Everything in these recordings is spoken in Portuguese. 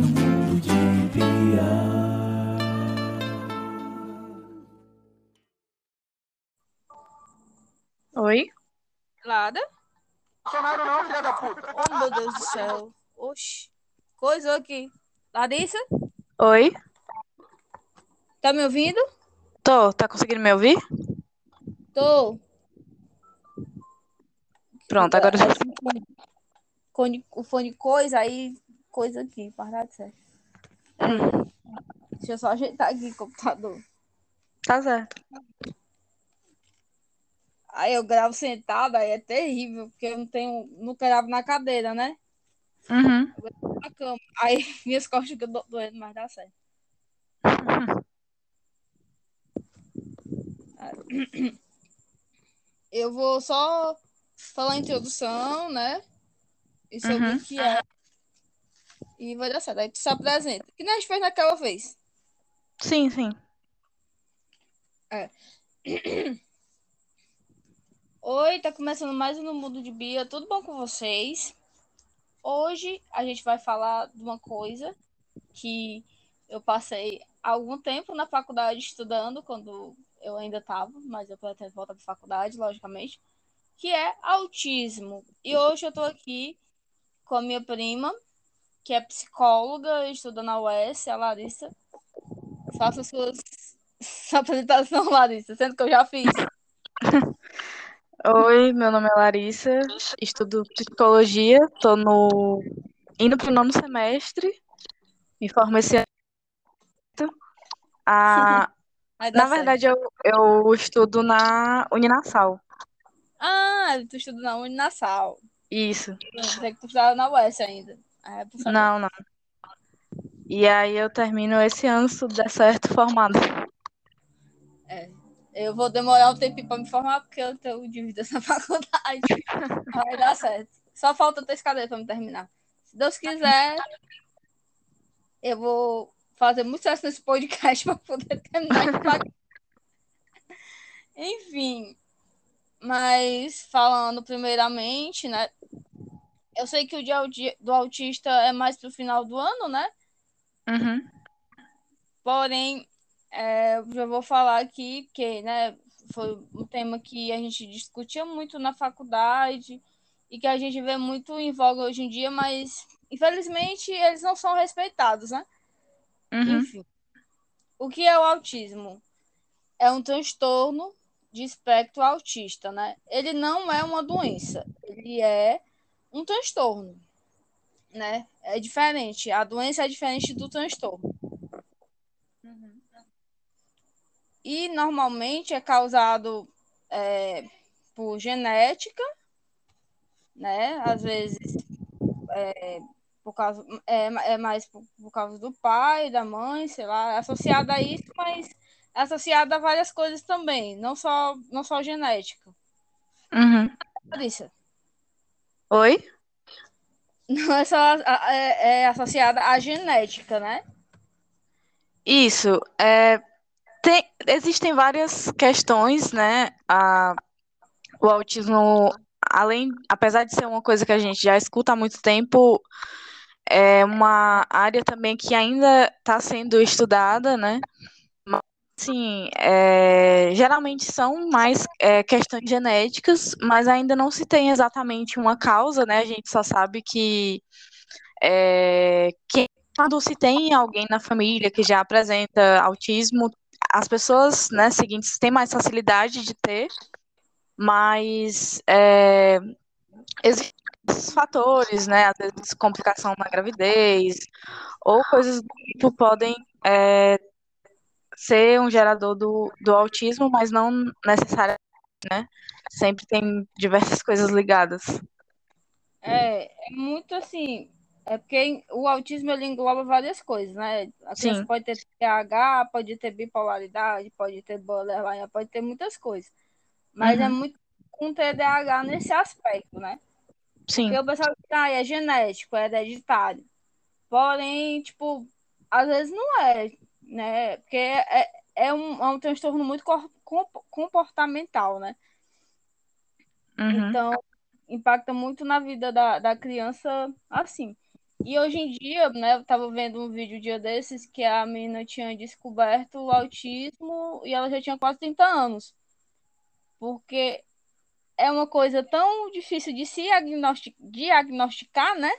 no mundo de Bia. Oi? Lada? Bolsonaro não, filha da puta. Oh, meu Deus do céu. Oxi. Coisou aqui. Larissa? Oi? Tá me ouvindo? Tô, tá conseguindo me ouvir? Tô. Pronto, agora o fone coisa, aí coisa aqui, de ser. Deixa eu só ajeitar aqui o computador. Tá certo. Aí eu gravo sentada, aí é terrível, porque eu não tenho. Não gravo na cadeira, né? Uhum. Na cama. Aí minhas costas ficam do- doendo, mas dá certo. Eu vou só falar a introdução, né? E sobre Uhum. o que é. E vai dar certo. Aí tu se apresenta. Que gente fez naquela vez. Sim, sim. Oi, tá começando mais um No Mundo de Bia. Tudo bom com vocês? Hoje a gente vai falar de uma coisa que eu passei algum tempo na faculdade estudando, quando eu ainda estava, mas eu pretendo voltar para faculdade, logicamente, que é autismo. E hoje eu tô aqui com a minha prima, que é psicóloga, estuda na UES, a Larissa. Faça suas sua apresentação, Larissa, sendo que eu já fiz. Oi, meu nome é Larissa, estudo psicologia, tô no indo pro nono semestre, me formo esse ano. Ah, na verdade, eu, eu estudo na Uninasal. Ah, tu estuda na Uninasal. Isso. Eu pensei que tu estudava na UES ainda. Ah, é. Não, não. E aí eu termino esse ano, se tudo der certo, formada. Eu vou demorar um tempinho para me formar, porque eu tenho dívidas na faculdade. Vai dar certo. Só falta três cadeiras para me terminar. Se Deus quiser, eu vou fazer muito sucesso nesse podcast para poder terminar de pagar. Enfim, mas falando primeiramente, né? Eu sei que o dia do autista é mais pro final do ano, né? Uhum. Porém, é, eu já vou falar aqui que, né, foi um tema que a gente discutia muito na faculdade e que a gente vê muito em voga hoje em dia, mas infelizmente eles não são respeitados, né? Uhum. Enfim, o que é o autismo? É um transtorno de espectro autista, né? Ele não é uma doença, ele é um transtorno, né? É diferente, a doença é diferente do transtorno. E normalmente é causado é, por genética, né? Às vezes é, por causa, é, é mais por, por causa do pai, da mãe, sei lá, é associado a isso, mas é associado a várias coisas também, não só, não só genética. Uhum. Larissa, Oi? não é é, é associada à genética, né? Isso. É, tem, existem várias questões, né? A, o autismo, além, apesar de ser uma coisa que a gente já escuta há muito tempo, é uma área também que ainda está sendo estudada, né? Assim, é, geralmente são mais é, questões genéticas, mas ainda não se tem exatamente uma causa, né? A gente só sabe que é, que quando se tem alguém na família que já apresenta autismo, as pessoas, né, seguintes têm mais facilidade de ter, mas é, existem fatores, né, às vezes complicação na gravidez ou coisas do tipo podem é, ser um gerador do, do autismo, mas não necessariamente, né? Sempre tem diversas coisas ligadas. É, é muito assim. É porque o autismo ele engloba várias coisas, né? A criança Sim. pode ter TH, pode ter bipolaridade, pode ter borderline, pode ter muitas coisas. Mas é Uhum. muito com TDAH nesse aspecto, né? Sim. Porque o pessoal diz, ah, é genético, é hereditário. Porém, tipo, às vezes não é, né? Porque é, é, um, é um transtorno muito comportamental, né? Uhum. Então, impacta muito na vida da, da criança assim. E hoje em dia, né, eu tava vendo um vídeo um dia desses que a menina tinha descoberto o autismo e ela já tinha quase 30 anos. Porque é uma coisa tão difícil de se diagnosti- diagnosticar, né?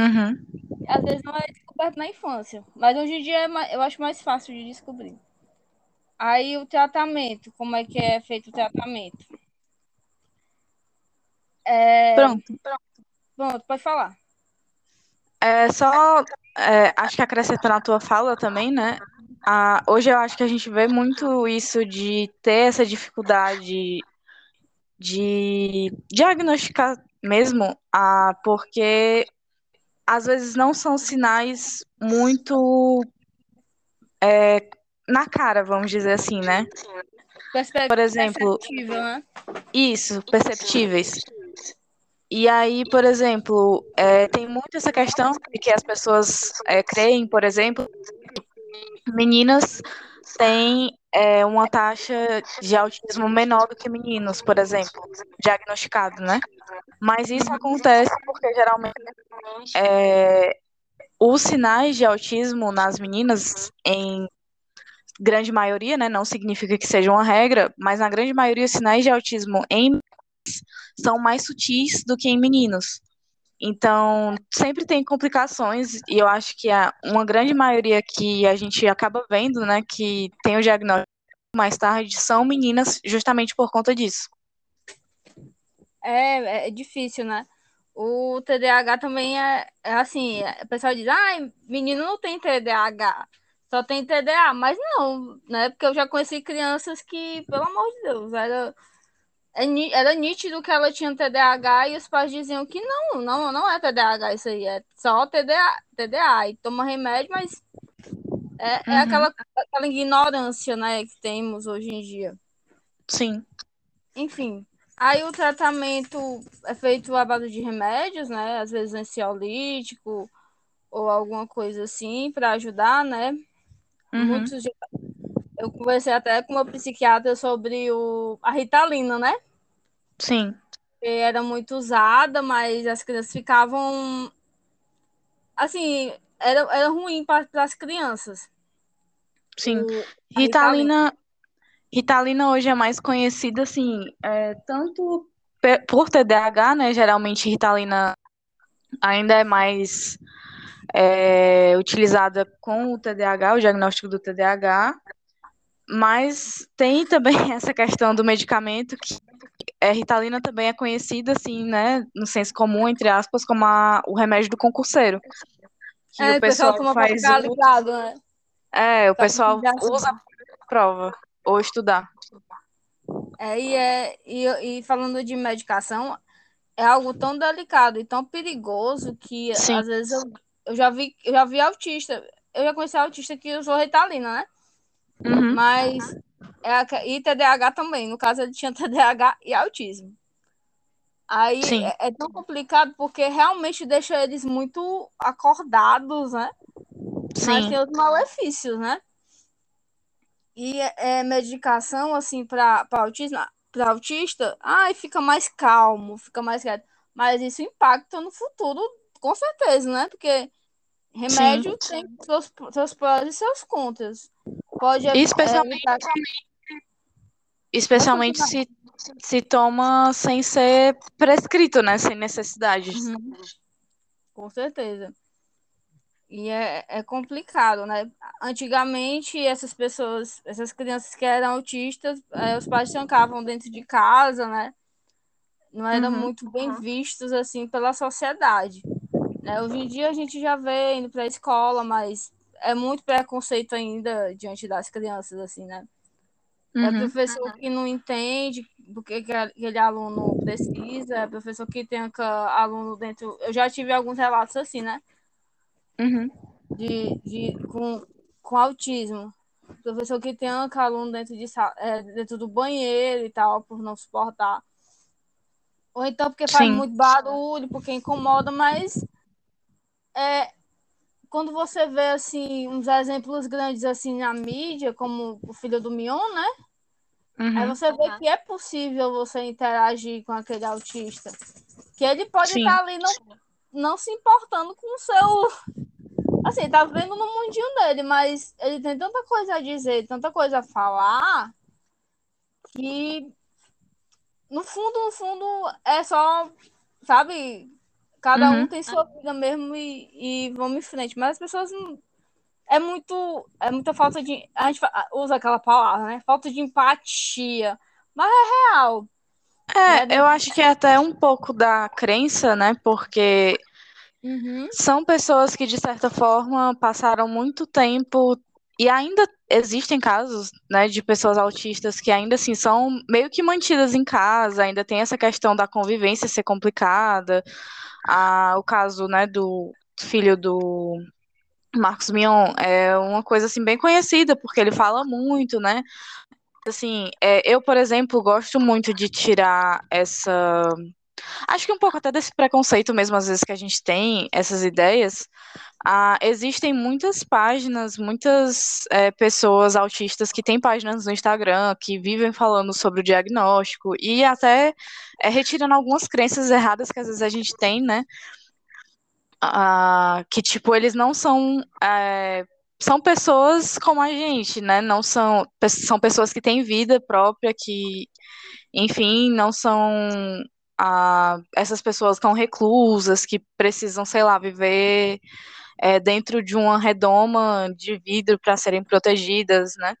Uhum. Às vezes não é descoberto na infância. Mas hoje em dia é ma- eu acho mais fácil de descobrir. Aí o tratamento, como é que é feito o tratamento? É, Pronto. Pronto, pode falar. É só, é, acho que acrescentando a tua fala também, né? Ah, hoje eu acho que a gente vê muito isso de ter essa dificuldade de diagnosticar mesmo, ah, porque às vezes não são sinais muito é, na cara, vamos dizer assim, né? Por exemplo, né? Isso, perceptíveis. E aí, por exemplo, é, tem muito essa questão de que as pessoas é, creem, por exemplo, meninas têm é, uma taxa de autismo menor do que meninos, por exemplo, diagnosticado, né? Mas isso acontece porque geralmente é, os sinais de autismo nas meninas, em grande maioria, né? Não significa que seja uma regra, mas na grande maioria, os sinais de autismo em são mais sutis do que em meninos. Então, sempre tem complicações, e eu acho que uma grande maioria que a gente acaba vendo, né, que tem o diagnóstico mais tarde, são meninas justamente por conta disso. É, é difícil, né? O TDAH também é, é assim, o pessoal diz, ah, menino não tem TDAH, só tem TDA, mas não, né? Porque eu já conheci crianças que, pelo amor de Deus, era, é era nítido que ela tinha TDAH e os pais diziam que não, não, não é TDAH isso aí, é só TDA, TDA, e toma remédio, mas é, é Uhum. aquela, aquela ignorância, né, que temos hoje em dia. Sim, Enfim, aí o tratamento é feito à base de remédios, né? Às vezes ansiolítico ou alguma coisa assim para ajudar, né? Uhum. Muitos eu conversei até com uma psiquiatra sobre o a Ritalina, né? Sim, era muito usada, mas as crianças ficavam assim, era, era ruim para as crianças. sim. O- Ritalina, Ritalina hoje é mais conhecida, assim, é, tanto por TDAH, né? Geralmente Ritalina ainda é mais é, utilizada com o TDAH, o diagnóstico do TDAH, mas tem também essa questão do medicamento que é, Ritalina também é conhecida, assim, né, no senso comum, entre aspas, como a- o remédio do concurseiro. Que É, o pessoal toma pra faz ficar uso, ligado, né? é, o pessoal usa pra prova ou estudar. É, e, é, e, e falando de medicação, é algo tão delicado e tão perigoso que Sim. às vezes eu, eu já vi, eu já vi autista, eu já conheci autista que usou Ritalina, né? Uhum. Mas é a, e TDAH também, no caso ele tinha TDAH e autismo. Aí Sim. é, é tão complicado porque realmente deixa eles muito acordados, né? Mas Sim. tem os malefícios, né? E é, medicação, assim, para autismo, para autista, ai, fica mais calmo, fica mais quieto. Mas isso impacta no futuro, com certeza, né? Porque remédio tem seus, seus prós e seus contras. Pode especialmente, evitar- especialmente se, se toma sem ser prescrito, né? Sem necessidade. Uhum. Com certeza. E é, é complicado, né? Antigamente, essas pessoas, essas crianças que eram autistas, eh, os pais trancavam dentro de casa, né? Não eram Uhum. muito bem vistos, assim, pela sociedade. Né? Hoje em dia, a gente já vê indo para a escola, mas é muito preconceito ainda diante das crianças, assim, né? É Uhum. professor que não entende porque que aquele aluno precisa, é professor que tranca aluno dentro. Eu já tive alguns relatos assim, né? Uhum. De, de, com, com autismo. Professor que tranca aluno dentro, de, é, dentro do banheiro e tal, por não suportar. Ou então porque faz Sim. muito barulho, porque incomoda, mas é, quando você vê assim uns exemplos grandes assim na mídia, como o filho do Mion, né? Aí Uhum. você vê que é possível você interagir com aquele autista. Que ele pode Sim. estar ali no, não se importando com o seu. Assim, tá vendo no mundinho dele, mas ele tem tanta coisa a dizer, tanta coisa a falar, que no fundo, no fundo, é só, sabe, cada um Uhum. tem sua vida mesmo e, e vamos em frente. Mas as pessoas não. É muito. É muita falta de. A gente usa aquela palavra, né? Falta de empatia. Mas é real. É, né? eu acho que é até um pouco da crença, né? Porque Uhum. são pessoas que, de certa forma, passaram muito tempo e ainda existem casos, né, de pessoas autistas que ainda assim são meio que mantidas em casa, ainda tem essa questão da convivência ser complicada. Ah, o caso, né, do filho do Marcos Mion é uma coisa assim bem conhecida, porque ele fala muito, né? Assim, é, eu, por exemplo, gosto muito de tirar essa Acho que um pouco até desse preconceito mesmo, às vezes, que a gente tem, essas ideias. Ah, existem muitas páginas, muitas é, pessoas autistas que têm páginas no Instagram, que vivem falando sobre o diagnóstico e até é, retirando algumas crenças erradas que às vezes a gente tem, né? Ah, que, tipo, eles não são. é, são pessoas como a gente, né? Não são, são pessoas que têm vida própria, que, enfim, não são ah, essas pessoas tão reclusas, que precisam, sei lá, viver é, dentro de uma redoma de vidro para serem protegidas, né?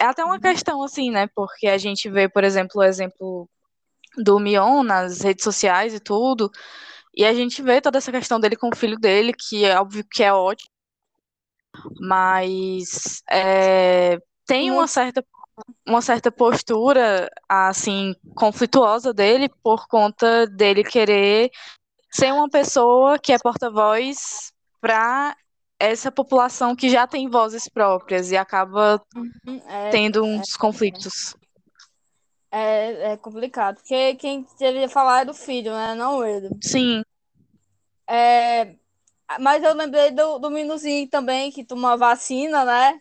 É até uma questão, assim, né? Porque a gente vê, por exemplo, o exemplo do Mion nas redes sociais e tudo, e a gente vê toda essa questão dele com o filho dele, que é óbvio que é ótimo, mas é, tem uma certa uma certa postura assim conflituosa dele por conta dele querer ser uma pessoa que é porta-voz para essa população que já tem vozes próprias e acaba É, tendo uns conflitos. É, é complicado. Porque quem deveria falar é do filho, né? Não ele. Sim, É, mas eu lembrei do, do Minuzinho também, que tomou a vacina, né?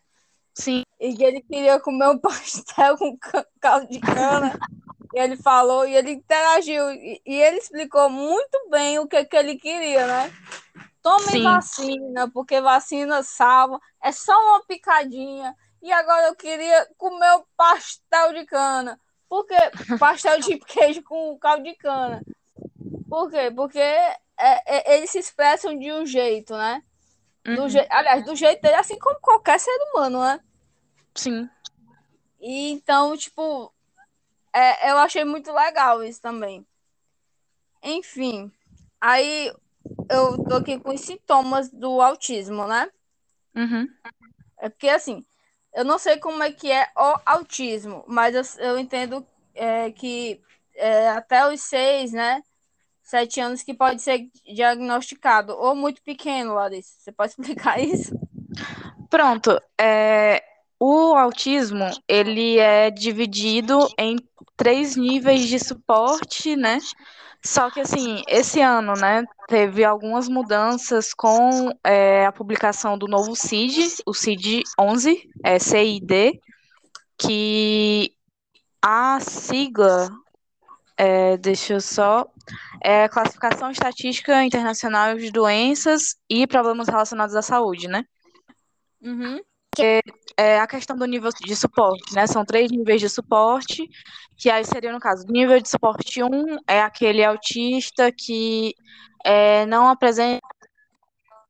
sim, E que ele queria comer um pastel com ca- caldo de cana. e ele falou, e ele interagiu. E, e ele explicou muito bem o que, que ele queria, né? Tomem Sim. vacina, porque vacina salva. É só uma picadinha. E agora eu queria comer o pastel de cana. Por quê? Pastel de queijo com caldo de cana. Por quê? Porque é- é- eles se expressam de um jeito, né? Do uhum, je... Aliás, do jeito dele, assim como qualquer ser humano, né? sim, E então, tipo, é, eu achei muito legal isso também. Enfim, aí eu tô aqui com os sintomas do autismo, né? uhum, É porque, assim, eu não sei como é que é o autismo, mas eu, eu entendo é, que é, até os seis, né? Sete anos que pode ser diagnosticado, ou muito pequeno, Larissa. Você pode explicar isso? Pronto. É, o autismo, ele é dividido em três níveis de suporte, né? Só que, assim, esse ano, né, teve algumas mudanças com é, a publicação do novo CID, o CID 11, é CID, que a sigla, é, deixa eu só, é Classificação Estatística Internacional de Doenças e Problemas Relacionados à Saúde, né? Uhum. É a questão do nível de suporte, né? São três níveis de suporte, que aí seria, no caso, nível de suporte 1 é aquele autista que é, não apresenta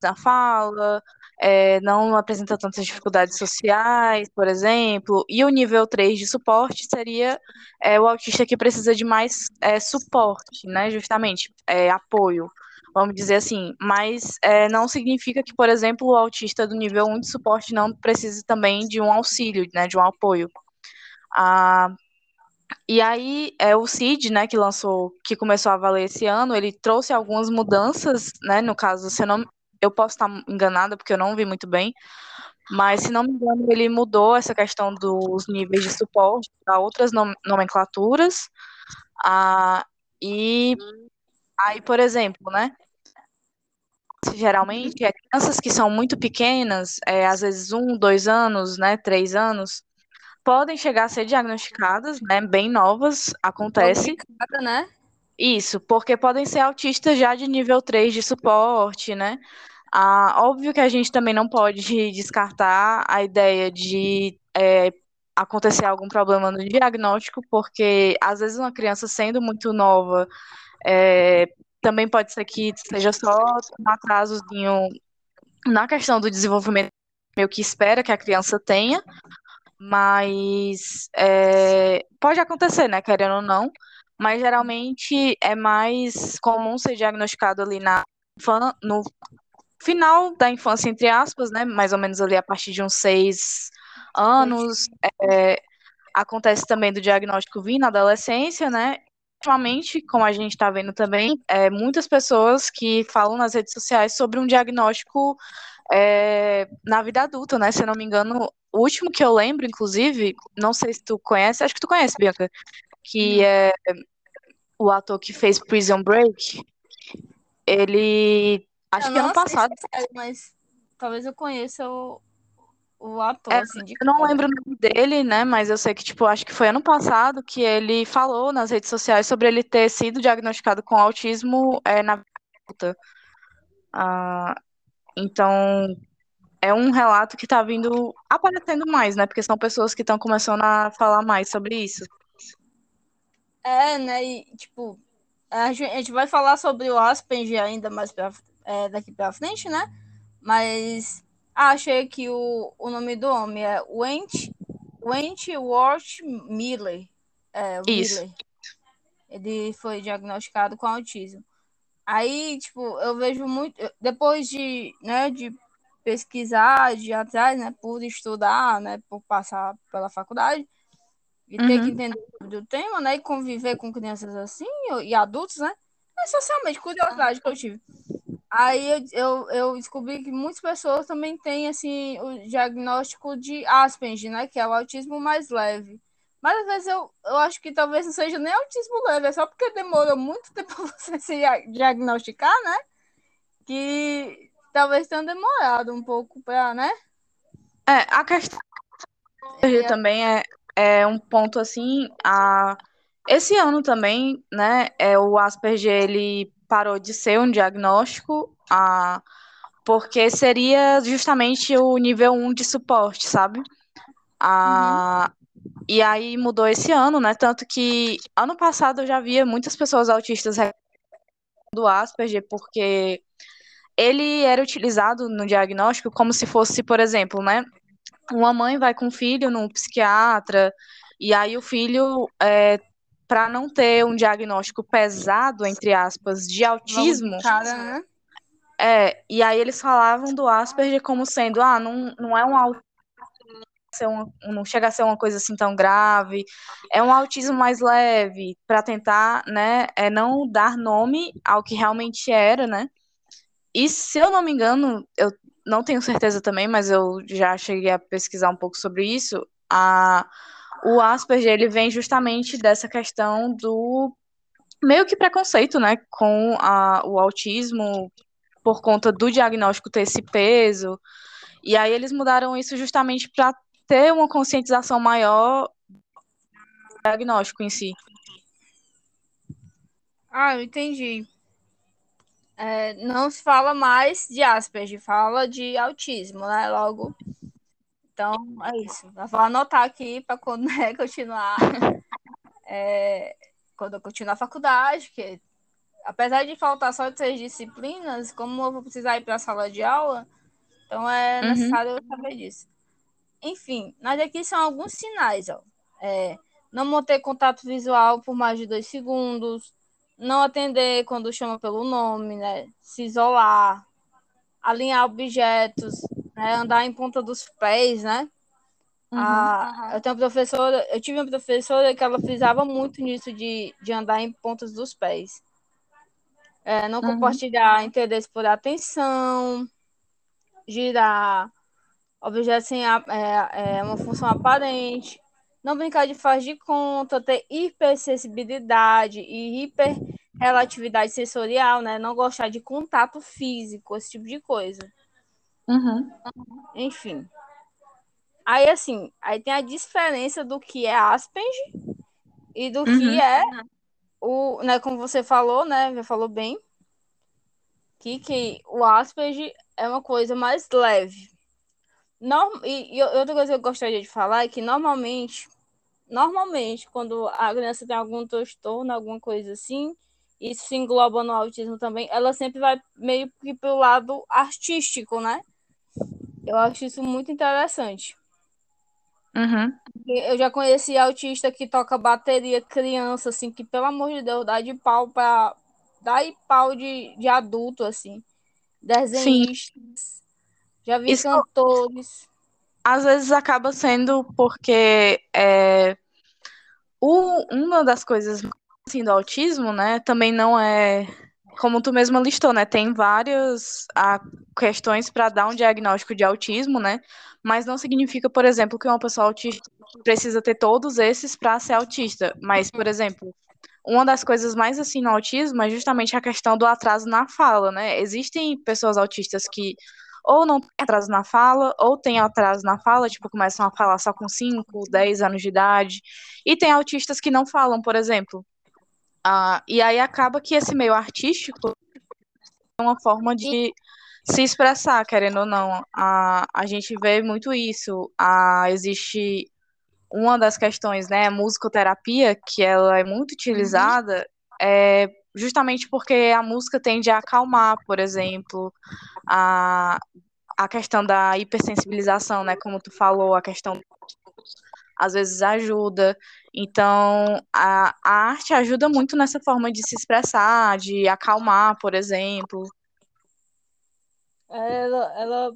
na fala, é, não apresenta tantas dificuldades sociais, por exemplo, e o nível 3 de suporte seria é, o autista que precisa de mais é, suporte, né? Justamente, é, apoio vamos dizer assim, mas é, não significa que, por exemplo, o autista do nível 1 de suporte não precise também de um auxílio, né, de um apoio. Ah, e aí, é, o CID, né, que lançou, que começou a valer esse ano, ele trouxe algumas mudanças, né, no caso, se eu não, eu posso estar enganada, porque eu não vi muito bem, mas, se não me engano, ele mudou essa questão dos níveis de suporte para outras nom nomenclaturas, ah, e aí, por exemplo, né, geralmente é crianças que são muito pequenas, é, às vezes um, dois anos, né, três anos, podem chegar a ser diagnosticadas, né, bem novas, acontece. Complicada, né? Isso, porque podem ser autistas já de nível 3 de suporte, né? Ah, óbvio que a gente também não pode descartar a ideia de é, acontecer algum problema no diagnóstico, porque às vezes uma criança sendo muito nova, é, também pode ser que seja só um atrasozinho na questão do desenvolvimento meio que espera que a criança tenha, mas é, pode acontecer, né, querendo ou não, mas geralmente é mais comum ser diagnosticado ali na no final da infância, entre aspas, né, mais ou menos ali a partir de uns seis anos, é, acontece também do diagnóstico vir na adolescência, né, ultimamente, como a gente está vendo também, é, muitas pessoas que falam nas redes sociais sobre um diagnóstico é, na vida adulta, né? Se eu não me engano, o último que eu lembro, inclusive, não sei se tu conhece, acho que tu conhece, Bianca, que hum. é o ator que fez Prison Break. Ele. Acho eu que ano passado. É, mas talvez eu conheça o, o ator, é, assim, de Eu não lembro o nome dele, né? Mas eu sei que, tipo, acho que foi ano passado que ele falou nas redes sociais sobre ele ter sido diagnosticado com autismo é, na vida. Ah, então, é um relato que está vindo aparecendo mais, né? Porque são pessoas que estão começando a falar mais sobre isso. É, né? E, tipo, a gente vai falar sobre o Asperger ainda mais pra, é, daqui para frente, né? Mas achei que o, o nome do homem é Went, Wentworth Miller. É, Isso. Miller. Ele foi diagnosticado com autismo. Aí, tipo, eu vejo muito. Depois de, né, de pesquisar, de ir atrás, né, por estudar, né, por passar pela faculdade e uhum. ter que uhum. entender do tema, né, e conviver com crianças assim e adultos, né, é socialmente curiosidade que eu tive. Aí eu, eu, eu, descobri que muitas pessoas também têm assim o diagnóstico de Asperger, né, que é o autismo mais leve. Mas às vezes eu, eu acho que talvez não seja nem autismo leve, é só porque demorou muito tempo para você se diagnosticar, né? Que talvez tenha demorado um pouco para, né? É, a questão é, também é, é um ponto assim, a esse ano também, né, é o Asperger ele parou de ser um diagnóstico, a porque seria justamente o nível 1 de suporte, sabe? A, uhum. E aí mudou esse ano, né? Tanto que ano passado eu já via muitas pessoas autistas do Asperger, porque ele era utilizado no diagnóstico como se fosse, por exemplo, né? Uma mãe vai com o filho num psiquiatra, e aí o filho, é, para não ter um diagnóstico pesado, entre aspas, de autismo. Cara, né? É, e aí eles falavam do Asperger como sendo, ah, não, não é um autismo não chega a ser uma coisa assim tão grave. É um autismo mais leve, para tentar, né, é não dar nome ao que realmente era, né? E se eu não me engano, eu não tenho certeza também, mas eu já cheguei a pesquisar um pouco sobre isso. A, o Asperger ele vem justamente dessa questão do meio que preconceito, né, com a, o autismo por conta do diagnóstico ter esse peso. E aí eles mudaram isso justamente para ter uma conscientização maior do diagnóstico em si. Ah, eu entendi. É, não se fala mais de Asperger, fala de autismo, né? Logo. Então, é isso. Eu vou anotar aqui para quando né, continuar. É, quando eu continuar a faculdade, que apesar de faltar só três disciplinas, como eu vou precisar ir para a sala de aula, então é uhum. necessário eu saber disso. Enfim, mas aqui são alguns sinais, ó. É, não manter contato visual por mais de dois segundos, não atender quando chama pelo nome, né? Se isolar, alinhar objetos, né? andar em ponta dos pés, né? Uhum, uhum. Eu tenho uma professora, eu tive uma professora que ela frisava muito nisso de, de andar em pontas dos pés. É, não uhum. compartilhar interesse por atenção, girar, objeto sem a, é, é uma função aparente, não brincar de faz de conta, ter hipersensibilidade e hiperrelatividade sensorial, né? Não gostar de contato físico, esse tipo de coisa. Uhum. Enfim. Aí, assim, aí tem a diferença do que é Asperger e do uhum. que é o, né, como você falou, né, já falou bem, que, que o Asperger é uma coisa mais leve. Norm, e, e outra coisa que eu gostaria de falar é que normalmente, normalmente, quando a criança tem algum transtorno, alguma coisa assim, isso se engloba no autismo também, ela sempre vai meio que pro lado artístico, né? Eu acho isso muito interessante. Uhum. Eu já conheci autista que toca bateria criança, assim, que pelo amor de Deus, dá de pau pra. dá de pau de, de adulto, assim. Desenhistas. Já vi Isso- cantores. Às vezes acaba sendo porque é, o, uma das coisas assim, do autismo, né, também não é, como tu mesma listou, né, tem várias ah, questões para dar um diagnóstico de autismo, né, mas não significa, por exemplo, que uma pessoa autista precisa ter todos esses para ser autista. Mas, por exemplo, uma das coisas mais assim no autismo é justamente a questão do atraso na fala, né? Existem pessoas autistas que ou não têm atraso na fala, ou têm atraso na fala, tipo, começam a falar só com 5, 10 anos de idade. E tem autistas que não falam, por exemplo. Ah, e aí acaba que esse meio artístico é uma forma de se expressar, querendo ou não. A, a gente vê muito isso. A, existe uma das questões, né, a musicoterapia, que ela é muito utilizada, é justamente porque a música tende a acalmar, por exemplo, a, a questão da hipersensibilização, né, como tu falou, a questão às vezes ajuda. Então, a, a arte ajuda muito nessa forma de se expressar, de acalmar, por exemplo. Ela, ela.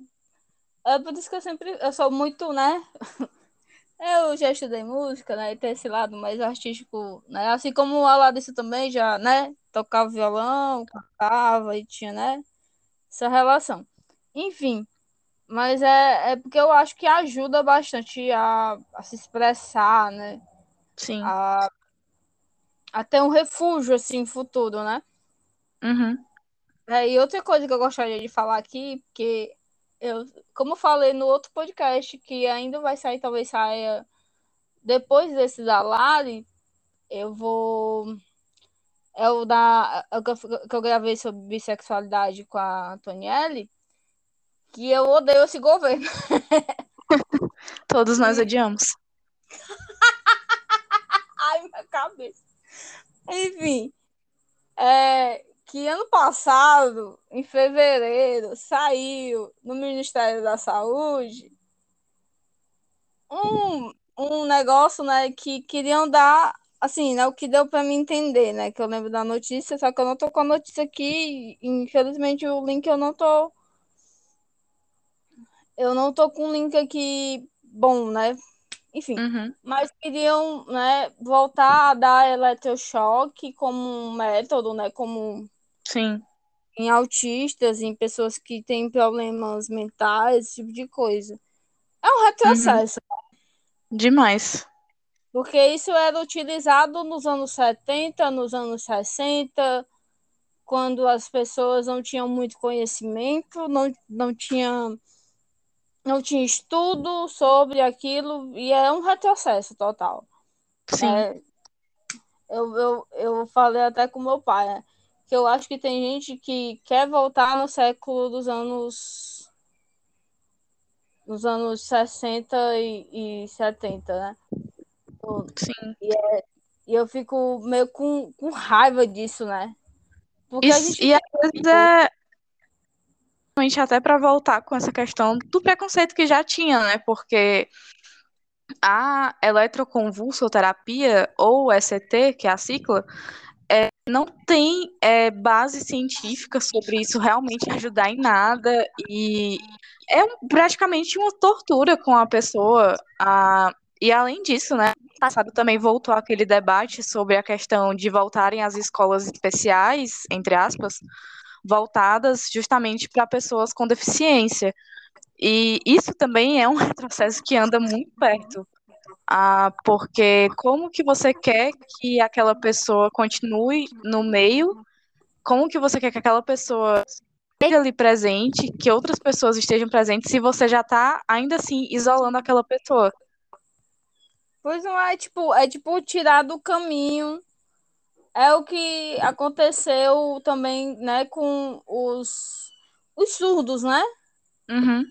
É por isso que eu sempre. Eu sou muito, né? Eu já estudei música, né? E tem esse lado mais artístico, né? Assim como a Larissa também já, né? Tocava violão, cantava e tinha, né? Essa relação. Enfim, mas é, é porque eu acho que ajuda bastante a, a se expressar, né? Sim. A, a ter um refúgio, assim, futuro, né? Uhum. É, e outra coisa que eu gostaria de falar aqui, porque eu, como eu falei no outro podcast, que ainda vai sair, talvez saia depois desse da Lari, eu vou. É o da. é que eu, que eu gravei sobre bissexualidade com a Antonielli, que eu odeio esse governo. Todos nós odiamos. Ai, minha cabeça. Enfim, é, que ano passado, em fevereiro, saiu no Ministério da Saúde um, um negócio, né, que queriam dar, assim, né, o que deu para me entender, né, que eu lembro da notícia, só que eu não tô com a notícia aqui, infelizmente o link eu não tô eu não tô com o link aqui bom, né? Enfim, Uhum. mas queriam, né, voltar a dar eletrochoque como um método, né, como Sim. em autistas, em pessoas que têm problemas mentais, esse tipo de coisa. É um retrocesso, Demais. porque isso era utilizado nos anos 70, nos anos 60, quando as pessoas não tinham muito conhecimento, não, não tinha não tinha estudo sobre aquilo, e é um retrocesso total. Sim. É, eu, eu, eu falei até com meu pai, né? Que eu acho que tem gente que quer voltar no século dos anos. Nos anos 60 e, e 70, né? Sim. E eu fico meio com, com raiva disso, né? Porque a Isso- gente. e às vezes é realmente até para voltar com essa questão do preconceito que já tinha, né? Porque a eletroconvulsoterapia ou ECT, que é a cicla, é, não tem é, base científica sobre isso realmente ajudar em nada e é um- praticamente uma tortura com a pessoa. Ah, e além disso, né? Passado também voltou aquele debate sobre a questão de voltarem às escolas especiais, entre aspas, voltadas justamente para pessoas com deficiência. E isso também é um retrocesso que anda muito perto. Ah, porque como que você quer que aquela pessoa continue no meio? Como que você quer que aquela pessoa esteja ali presente, que outras pessoas estejam presentes, se você já está ainda assim isolando aquela pessoa? Pois não é tipo, é tipo tirar do caminho é o que aconteceu também, né, com os, os surdos, né? Uhum.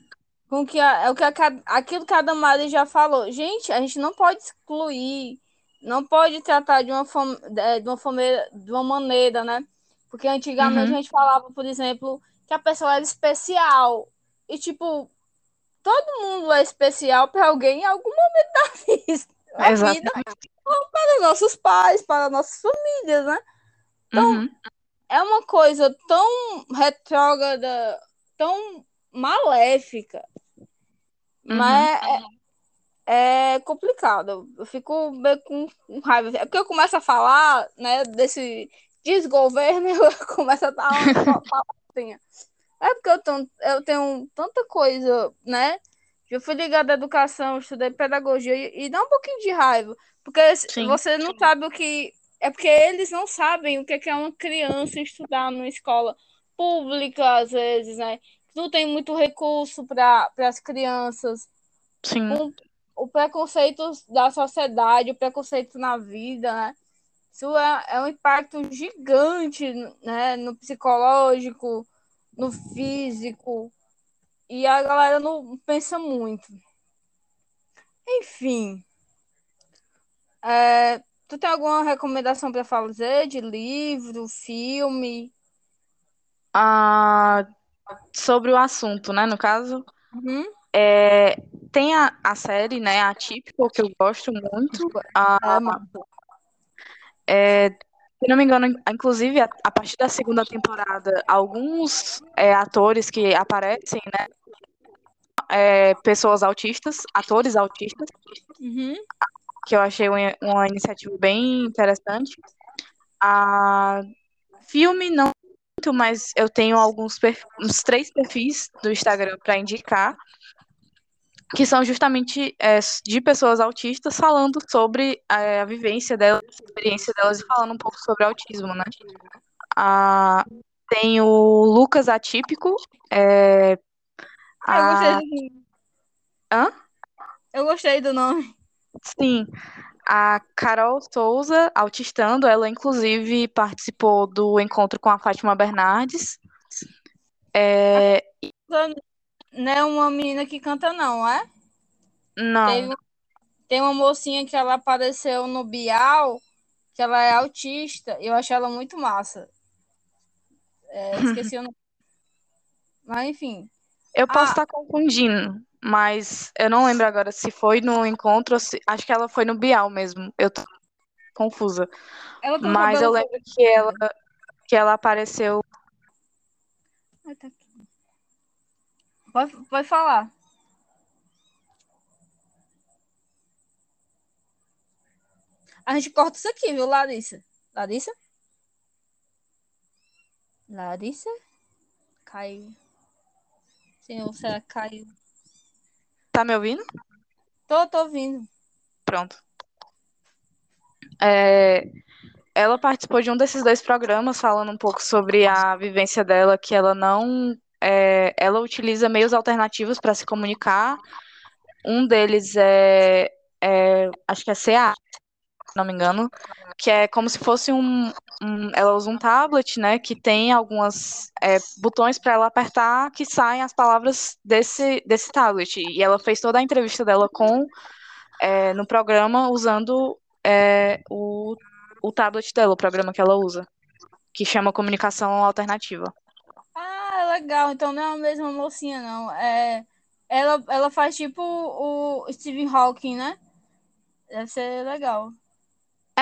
Com que a, é o que a, aquilo que a Damari já falou. Gente, a gente não pode excluir, não pode tratar de uma, de uma, maneira, de uma maneira, né? Porque antigamente Uhum. a gente falava, por exemplo, que a pessoa era especial. E, tipo, todo mundo é especial para alguém em algum momento da vida. Da Exatamente. vida para nossos pais, para nossas famílias, né? Então, Uhum. é uma coisa tão retrógrada, tão maléfica, Uhum. mas é, é complicado. Eu fico meio com, com raiva. É porque eu começo a falar, né, desse desgoverno, eu começo a dar uma palavrinha. É porque eu tenho, eu tenho tanta coisa, né? Eu fui ligada à educação, estudei pedagogia e, e dá um pouquinho de raiva. Porque Sim. você não sabe o que. É porque eles não sabem o que é uma criança estudar numa escola pública, às vezes, né? Não tem muito recurso para as crianças. Sim. O preconceito da sociedade, o preconceito na vida, né? Isso é, é um impacto gigante né? no psicológico, no físico. E a galera não pensa muito. Enfim. É, tu tem alguma recomendação para fazer de livro, filme? Ah, sobre o assunto, né? No caso, Uhum. é, tem a, a série, né? Atípico, que eu gosto muito. Ah, É, é, se não me engano, inclusive, a, a partir da segunda temporada, alguns é, atores que aparecem, né? É, pessoas autistas, atores autistas, Uhum. que eu achei uma, uma iniciativa bem interessante. A filme não muito, mas eu tenho alguns perfis, uns três perfis do Instagram para indicar, que são justamente é, de pessoas autistas falando sobre é, a vivência delas, a experiência delas e falando um pouco sobre autismo, né? Ah, tem o Lucas Atípico, é, Eu a- gostei do nome. Hã? Eu gostei do nome. Sim, a Carol Souza, autistando, ela inclusive participou do encontro com a Fátima Bernardes. É, Não é uma menina que canta, não, é? não, Teve, tem uma mocinha que ela apareceu no Bial, que ela é autista, e eu achei ela muito massa. É, esqueci o nome. Mas enfim. Eu posso Ah. estar confundindo, mas eu não lembro agora se foi no encontro, ou se, acho que ela foi no Bial mesmo. Eu tô confusa, mas eu lembro que ela que ela apareceu. Ai, tá aqui. Pode, pode falar. A gente corta isso aqui, viu, Larissa? Larissa? Larissa? Caiu. Senhor, será que caiu? Tá me ouvindo? Tô, tô ouvindo. Pronto. É, ela participou de um desses dois programas falando um pouco sobre a vivência dela, que ela não. é, ela utiliza meios alternativos para se comunicar. Um deles é, é, acho que é CA, não me engano, que é como se fosse um. um- ela usa um tablet, né, que tem algumas é, botões para ela apertar que saem as palavras desse, desse tablet. E ela fez toda a entrevista dela com é, no programa usando é, o, o tablet dela, o programa que ela usa, que chama Comunicação Alternativa. Ah, legal. Então não é a mesma mocinha, não. É, ela, ela faz tipo o Stephen Hawking, né? Deve ser legal.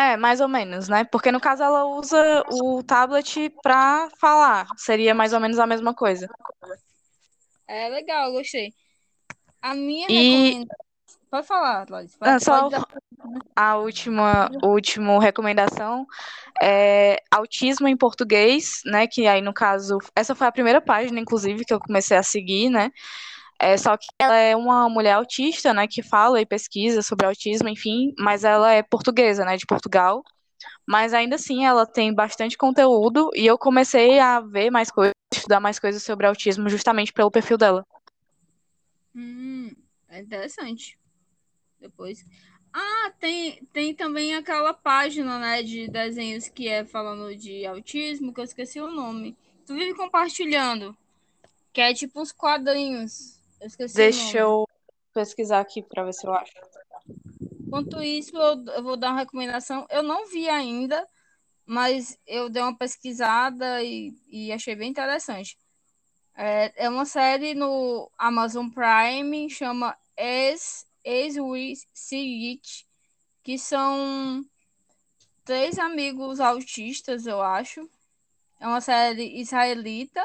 É, mais ou menos, né? Porque no caso ela usa o tablet para falar, seria mais ou menos a mesma coisa. É legal, gostei. A minha E- recomendação. Pode falar, Lois. Pode, Ah, só pode dar- a última, última recomendação é Autismo em Português, né? Que aí, no caso, essa foi a primeira página, inclusive, que eu comecei a seguir, né? É, só que ela é uma mulher autista, né? Que fala e pesquisa sobre autismo, enfim, mas ela é portuguesa, né? De Portugal. Mas ainda assim, ela tem bastante conteúdo e eu comecei a ver mais coisas, estudar mais coisas sobre autismo justamente pelo perfil dela. Hum, é interessante. Depois. Ah, tem, tem também aquela página, né, de desenhos que é falando de autismo, que eu esqueci o nome. Tu vive compartilhando, que é tipo uns quadrinhos. Eu esqueci Deixa eu pesquisar aqui pra ver se eu acho. Enquanto isso, eu, eu vou dar uma recomendação. Eu não vi ainda, mas eu dei uma pesquisada e, e achei bem interessante. É, é uma série no Amazon Prime, chama As, As We See It, que são três amigos autistas, eu acho. É uma série israelita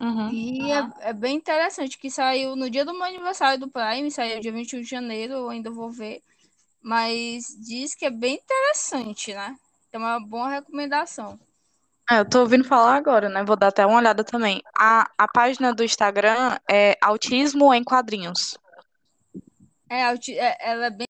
Uhum. e é, é bem interessante, que saiu no dia do meu aniversário do Prime, saiu dia 21 de janeiro, eu ainda vou ver. Mas diz que é bem interessante, né? É uma boa recomendação. É, eu tô ouvindo falar agora, né? Vou dar até uma olhada também. A, a página do Instagram é Autismo em Quadrinhos. É, é- ela é bem